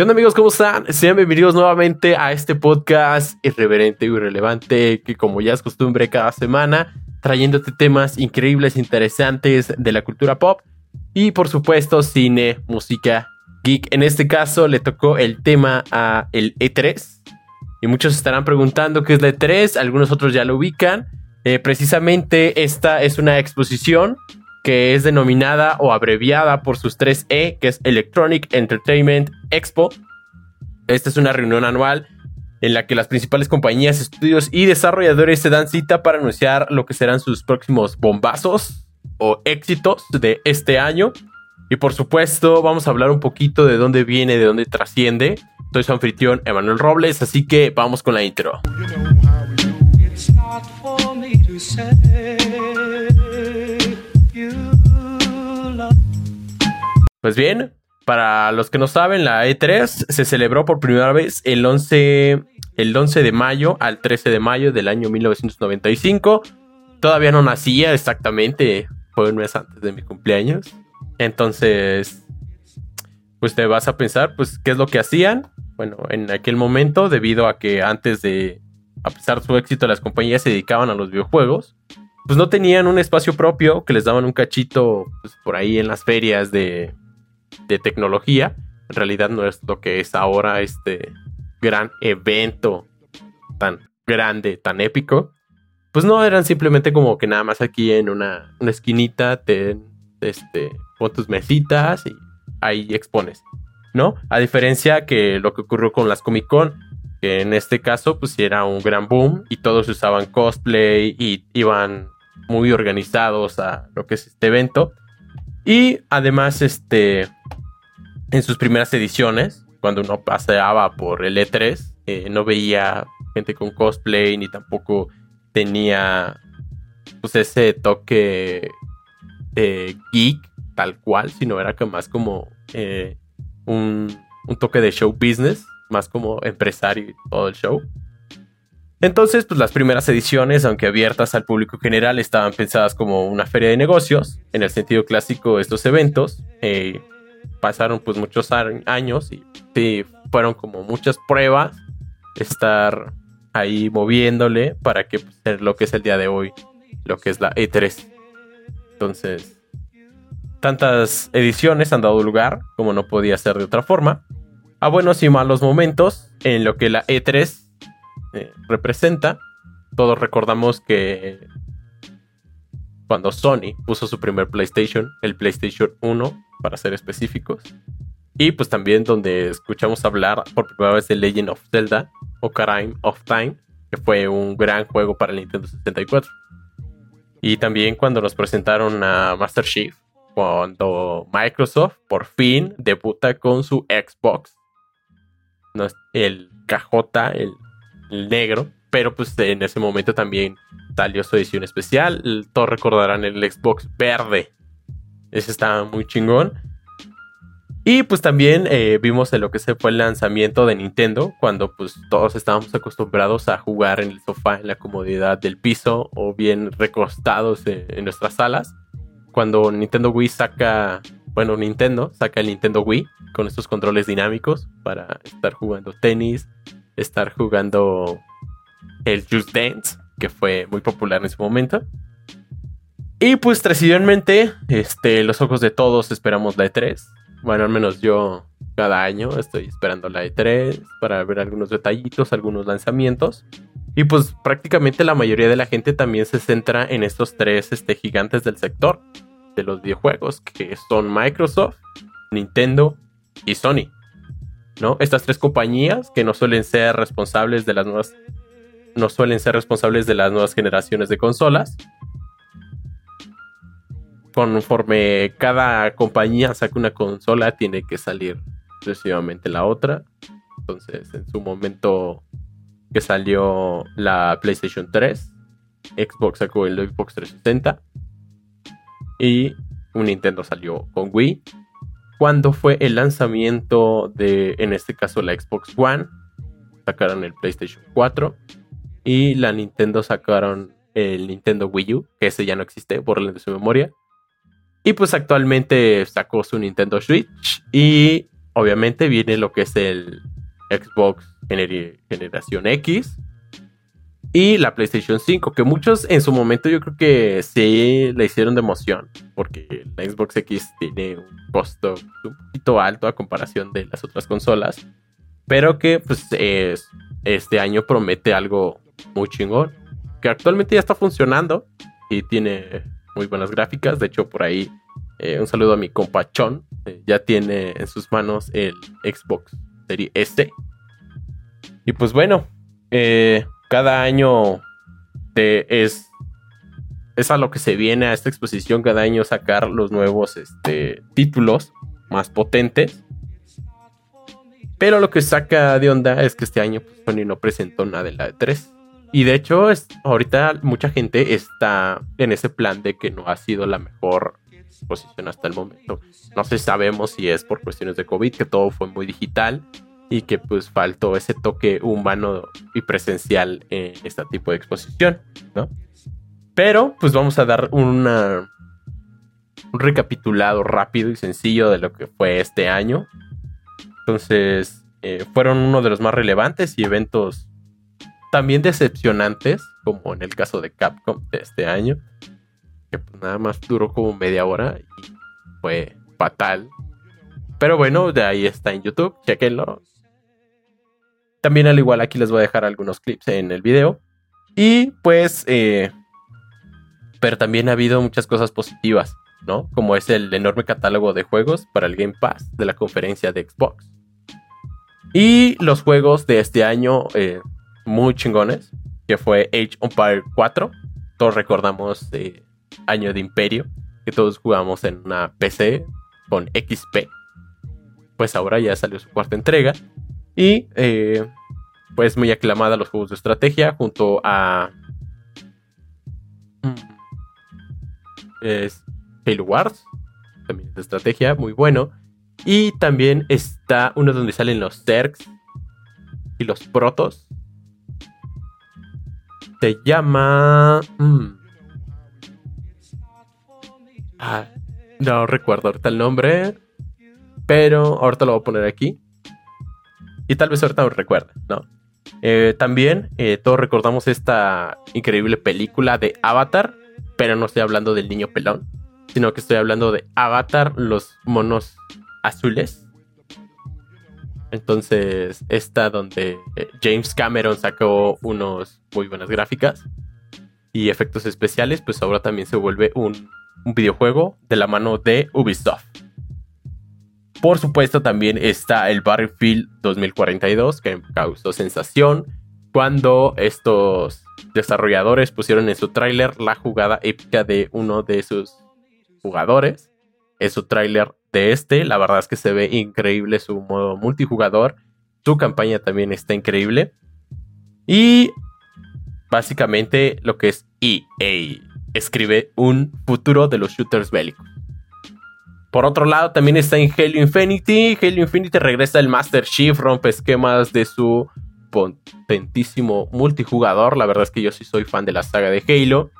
¿Qué amigos? ¿Cómo están? Sean bienvenidos nuevamente a este podcast irreverente y irrelevante que como ya es costumbre cada semana, trayéndote temas increíbles, interesantes de la cultura pop y por supuesto cine, música, geek. En este caso le tocó el tema a el E3 y muchos estarán preguntando qué es la E3, algunos otros ya lo ubican. Eh, precisamente esta es una exposición que es denominada o abreviada por sus tres E, que es Electronic Entertainment Expo. Esta es una reunión anual en la que las principales compañías, estudios y desarrolladores se dan cita para anunciar lo que serán sus próximos bombazos o éxitos de este año. Y por supuesto, vamos a hablar un poquito de dónde viene, de dónde trasciende. Soy su anfitrión Emanuel Robles, así que vamos con la intro. Pues bien, para los que no saben, la E3 se celebró por primera vez el 11, el 11 de mayo al 13 de mayo del año 1995. Todavía no nacía exactamente, fue un mes antes de mi cumpleaños. Entonces, pues te vas a pensar, pues, ¿qué es lo que hacían? Bueno, en aquel momento, debido a que antes de, a pesar de su éxito, las compañías se dedicaban a los videojuegos, pues no tenían un espacio propio que les daban un cachito pues, por ahí en las ferias de, de tecnología. En realidad no es lo que es ahora este gran evento tan grande, tan épico. Pues no eran simplemente como que nada más aquí en una, esquinita te este, pon tus mesitas y ahí expones, ¿no? A diferencia que lo que ocurrió con las Comic Con, que en este caso pues era un gran boom y todos usaban cosplay y iban muy organizados a lo que es este evento. Y además, este, en sus primeras ediciones, cuando uno paseaba por el E3, eh, no veía gente con cosplay ni tampoco tenía pues ese toque de geek tal cual, sino era más como eh, un, un, toque de show business, más como empresario y todo el show. Entonces, pues las primeras ediciones, aunque abiertas al público general, estaban pensadas como una feria de negocios, en el sentido clásico de estos eventos. Eh, pasaron pues muchos años y fueron como muchas pruebas estar ahí moviéndole para que pues, lo que es el día de hoy, lo que es la E3. Entonces, tantas ediciones han dado lugar, como no podía ser de otra forma, a buenos y malos momentos en lo que la E3 eh, representa. Todos recordamos que cuando Sony puso su primer PlayStation, el PlayStation 1, para ser específicos. Y pues también donde escuchamos hablar por primera vez de Legend of Zelda, Ocarina of Time, que fue un gran juego para el Nintendo 64. Y también cuando nos presentaron a Master Chief, cuando Microsoft por fin debuta con su Xbox. el KJ, el, el negro, pero pues en ese momento también salió su edición especial. Todos recordarán el Xbox verde. Ese estaba muy chingón. Y pues también eh, vimos en lo que se fue el lanzamiento de Nintendo, cuando pues todos estábamos acostumbrados a jugar en el sofá, en la comodidad del piso o bien recostados en, nuestras salas. Cuando Nintendo Wii saca, bueno, Nintendo saca el Nintendo Wii con estos controles dinámicos para estar jugando tenis, estar jugando el Just Dance, que fue muy popular en su momento. Y pues tradicionalmente, este, los ojos de todos esperamos la E3. Bueno, al menos yo cada año estoy esperando la E3 para ver algunos detallitos, algunos lanzamientos. Y pues prácticamente la mayoría de la gente también se centra en estos tres este, gigantes del sector de los videojuegos, que son Microsoft, Nintendo y Sony. ¿No? Estas tres compañías que no suelen ser responsables de las nuevas no suelen ser responsables de las nuevas generaciones de consolas. Conforme cada compañía saca una consola, tiene que salir sucesivamente la otra. Entonces, en su momento que salió la PlayStation 3, Xbox sacó el Xbox 360 y un Nintendo salió con Wii. Cuando fue el lanzamiento de, en este caso, la Xbox One, sacaron el PlayStation 4 y la Nintendo sacaron el Nintendo Wii U, que ese ya no existe, por de su memoria. Y pues actualmente sacó su Nintendo Switch y obviamente viene lo que es el Xbox Generación X y la PlayStation 5, que muchos en su momento yo creo que sí le hicieron de emoción, porque la Xbox X tiene un costo un poquito alto a comparación de las otras consolas, pero que pues es, este año promete algo muy chingón, que actualmente ya está funcionando y tiene muy buenas gráficas, de hecho por ahí eh, un saludo a mi compachón, eh, ya tiene en sus manos el Xbox Series S. Y pues bueno, eh, cada año es, es a lo que se viene a esta exposición, cada año sacar los nuevos este, títulos más potentes. Pero lo que saca de onda es que este año pues, Sony no presentó nada de la E3. Y de hecho, es, ahorita mucha gente está en ese plan de que no ha sido la mejor exposición hasta el momento. No sé, sabemos si es por cuestiones de COVID, que todo fue muy digital y que pues faltó ese toque humano y presencial en este tipo de exposición, ¿no? Pero pues vamos a dar una, un recapitulado rápido y sencillo de lo que fue este año. Entonces, eh, fueron uno de los más relevantes y eventos también decepcionantes, como en el caso de Capcom de este año, que pues, nada más duró como media hora y fue fatal. Pero bueno, de ahí está en YouTube, chequenlo. También al igual aquí les voy a dejar algunos clips en el video. Y pues, eh, pero también ha habido muchas cosas positivas, ¿no? Como es el enorme catálogo de juegos para el Game Pass de la conferencia de Xbox. Y los juegos de este año eh, muy chingones, que fue Age Empire 4. Todos recordamos Año de Imperio, que todos jugamos en una PC con XP. Pues ahora ya salió su cuarta entrega. Y eh, pues muy aclamada los juegos de estrategia junto a... Mm, es Halo Wars, también de estrategia, muy bueno. Y también está uno donde salen los Zergs y los Protos. Se llama... Mm, ah, no recuerdo ahorita el nombre. Pero ahorita lo voy a poner aquí. Y tal vez ahorita lo recuerde, ¿no? Eh, también eh, todos recordamos esta increíble película de Avatar, pero no estoy hablando del niño pelón, sino que estoy hablando de Avatar, los monos azules. Entonces, esta donde eh, James Cameron sacó unos muy buenas gráficas y efectos especiales, pues ahora también se vuelve un videojuego de la mano de Ubisoft. Por supuesto, también está el Battlefield 2042, que causó sensación cuando estos desarrolladores pusieron en su tráiler la jugada épica de uno de sus jugadores. Es su tráiler de este. La verdad es que se ve increíble su modo multijugador. Su campaña también está increíble. Y básicamente lo que es EA escribe un futuro de los shooters bélicos. Por otro lado, también está en Halo Infinity. Halo Infinity regresa el Master Chief, rompe esquemas de su potentísimo multijugador. La verdad es que yo sí soy fan de la saga de Halo.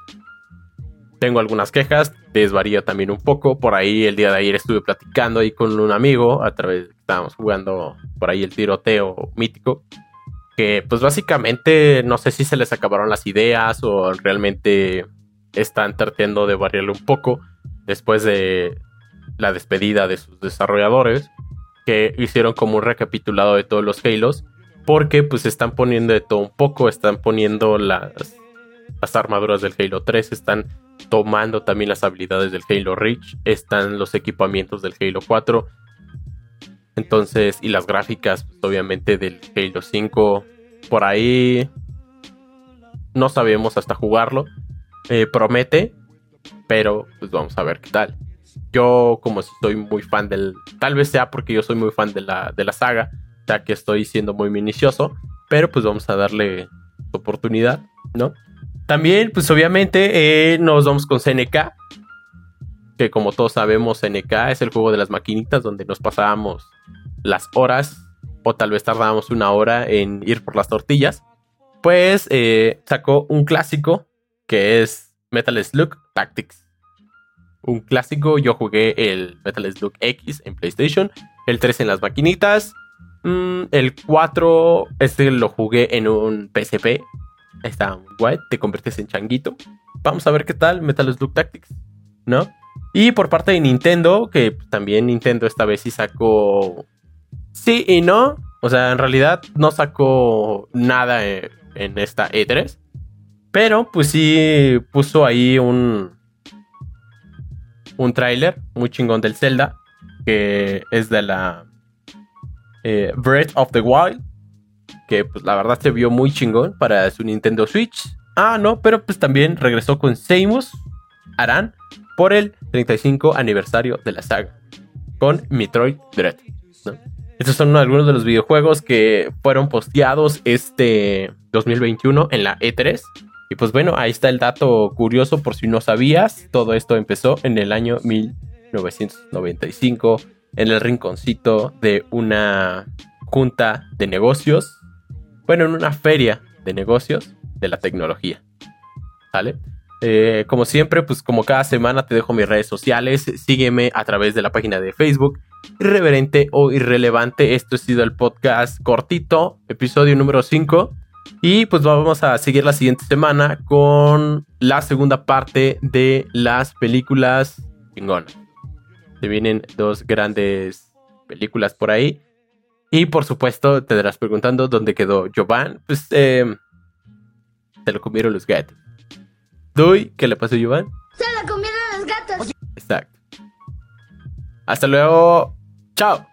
Tengo algunas quejas, desvarío también un poco. Por ahí el día de ayer estuve platicando ahí con un amigo, a través estábamos jugando por ahí el tiroteo mítico. Que pues básicamente no sé si se les acabaron las ideas o realmente están tratando de variarle un poco después de la despedida de sus desarrolladores, que hicieron como un recapitulado de todos los Halos, porque pues están poniendo de todo un poco, están poniendo las, las armaduras del Halo 3, están tomando también las habilidades del Halo Reach, están los equipamientos del Halo 4, entonces, y las gráficas, pues, obviamente, del Halo 5, por ahí no sabemos hasta jugarlo. Eh, promete, pero pues vamos a ver qué tal yo como soy muy fan del, tal vez sea porque yo soy muy fan de la, de la saga, ya que estoy siendo muy minucioso, pero pues vamos a darle oportunidad, ¿no? También, pues obviamente eh, nos vamos con CNK, que como todos sabemos, CNK es el juego de las maquinitas donde nos pasábamos las horas o tal vez tardábamos una hora en ir por las tortillas. Pues eh, sacó un clásico que es Metal Slug Tactics un clásico. Yo jugué el Metal Slug X en PlayStation El 3 en las maquinitas. Mm, el 4, este lo jugué en un PSP. Está guay, te conviertes en changuito. Vamos a ver qué tal Metal Slug Tactics, ¿no? Y por parte de Nintendo, que también Nintendo esta vez sí sacó... Sí y no. O sea, en realidad no sacó nada en, en esta E3. Pero pues sí puso ahí un... Un tráiler muy chingón del Zelda. Que es de la eh, Breath of the Wild, que pues la verdad se vio muy chingón para su Nintendo Switch. Ah, no, pero pues también regresó con Samus Aran por el 35 aniversario de la saga, con Metroid Dread. Estos son algunos de los videojuegos que fueron posteados este 2021 en la E3. Y pues bueno, ahí está el dato curioso por si no sabías. Todo esto empezó en el año 1995 en el rinconcito de una junta de negocios, bueno, en una feria de negocios de la tecnología. ¿Vale? Eh, como siempre, pues como cada semana te dejo mis redes sociales, sígueme a través de la página de Facebook, irreverente o irrelevante. Esto ha sido el podcast cortito, episodio número 5. Y pues vamos a seguir la siguiente semana con la segunda parte de las películas chingonas. Se vienen dos grandes películas por ahí. Y por supuesto, te estarás preguntando dónde quedó Jovan. Pues eh, se lo comieron los gatos. Duy, ¿qué le pasó a Jovan? Se lo comieron los gatos. Exacto. Hasta luego. Chao.